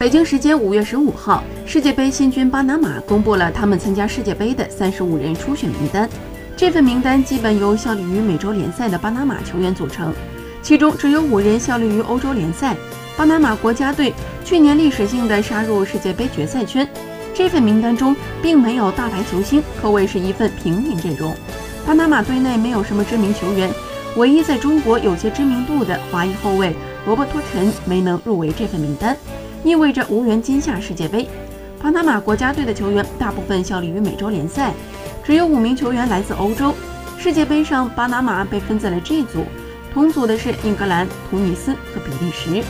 北京时间五月十五号，世界杯新军巴拿马公布了他们参加世界杯的三十五人初选名单。这份名单基本由效力于美洲联赛的巴拿马球员组成，其中只有五人效力于欧洲联赛。巴拿马国家队去年历史性的杀入世界杯决赛圈。这份名单中并没有大牌球星，可谓是一份平民阵容。巴拿马队内没有什么知名球员，唯一在中国有些知名度的华裔后卫罗伯托·陈没能入围这份名单。意味着无缘今夏世界杯。巴拿马国家队的球员大部分效力于美洲联赛，只有五名球员来自欧洲。世界杯上，巴拿马被分在了 G 组，同组的是英格兰、突尼斯和比利时。